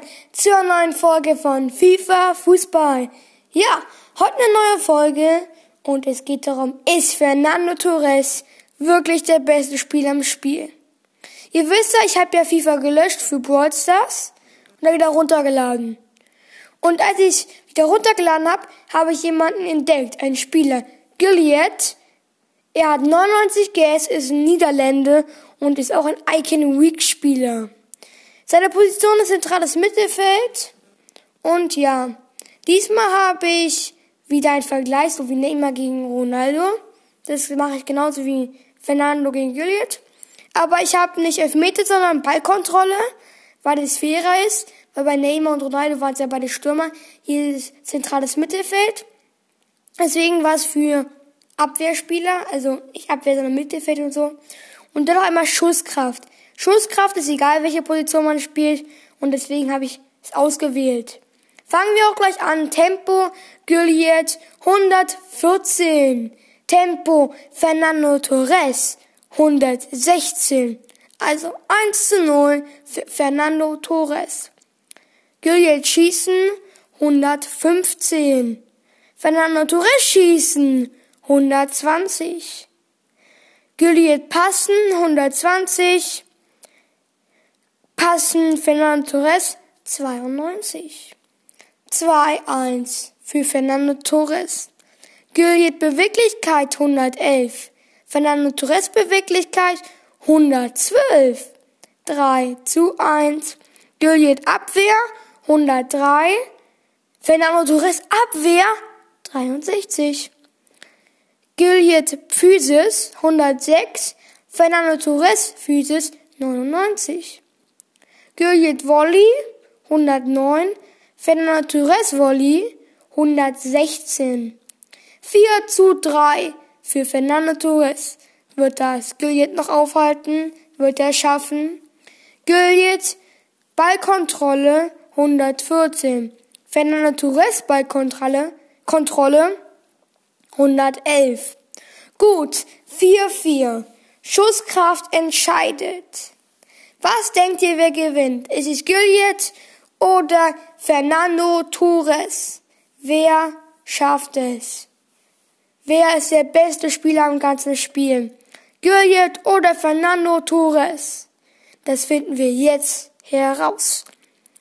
rein zur neuen Folge von FIFA Fußball. Ja, heute eine neue Folge und es geht darum, ist Fernando Torres wirklich der beste Spieler im Spiel? Ihr wisst ja, ich habe ja FIFA gelöscht für Brawl Stars und dann wieder runtergeladen. Und als ich wieder runtergeladen habe, habe ich jemanden entdeckt, einen Spieler, Gilead. Er hat 99 GS, ist ein Niederländer und ist auch ein Icon Week Spieler. Seine Position ist zentrales Mittelfeld. Und ja, diesmal habe ich wieder einen Vergleich, so wie Neymar gegen Ronaldo. Das mache ich genauso wie Fernando gegen Juliet. Aber ich habe nicht Elfmeter, sondern Ballkontrolle, weil das fairer ist. Weil bei Neymar und Ronaldo waren es ja beide Stürmer. Hier ist zentrales Mittelfeld. Deswegen war es für Abwehrspieler, also ich Abwehr, sondern Mittelfeld und so. Und dann noch einmal Schusskraft. Schusskraft ist egal, welche Position man spielt und deswegen habe ich es ausgewählt. Fangen wir auch gleich an. Tempo, Gulliet 114. Tempo, Fernando Torres 116. Also 1 zu 0 für Fernando Torres. Gulliet schießen 115. Fernando Torres schießen 120. Gulliet passen 120 passen Fernando Torres 92. 2-1 für Fernando Torres. Gilliet Beweglichkeit 111. Fernando Torres Beweglichkeit 112. 3 zu 1. Gilliet Abwehr 103. Fernando Torres Abwehr 63. Gilliet Physis 106. Fernando Torres Physis 99. Gilliet Volley 109, Fernando Torres Volley 116. 4 zu 3 für Fernando Torres. Wird das Gilliet noch aufhalten? Wird er schaffen? Gilliet Ballkontrolle 114. Fernando Torres Ballkontrolle Kontrolle 111. Gut, 4-4. Schusskraft entscheidet. Was denkt ihr, wer gewinnt? Ist es Gilliet oder Fernando Torres? Wer schafft es? Wer ist der beste Spieler im ganzen Spiel? Gilliet oder Fernando Torres? Das finden wir jetzt heraus.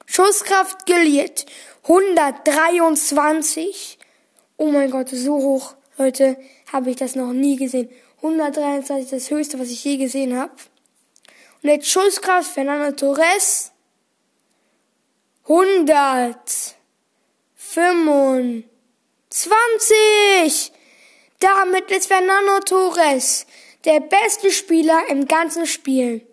Schusskraft Gilliet 123. Oh mein Gott, so hoch, Leute, habe ich das noch nie gesehen. 123 das höchste, was ich je gesehen habe. Und jetzt Schusskraft Fernando Torres 125. Damit ist Fernando Torres der beste Spieler im ganzen Spiel.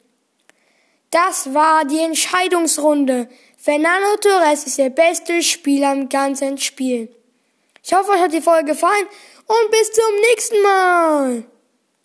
Das war die Entscheidungsrunde. Fernando Torres ist der beste Spieler im ganzen Spiel. Ich hoffe, euch hat die Folge gefallen und bis zum nächsten Mal.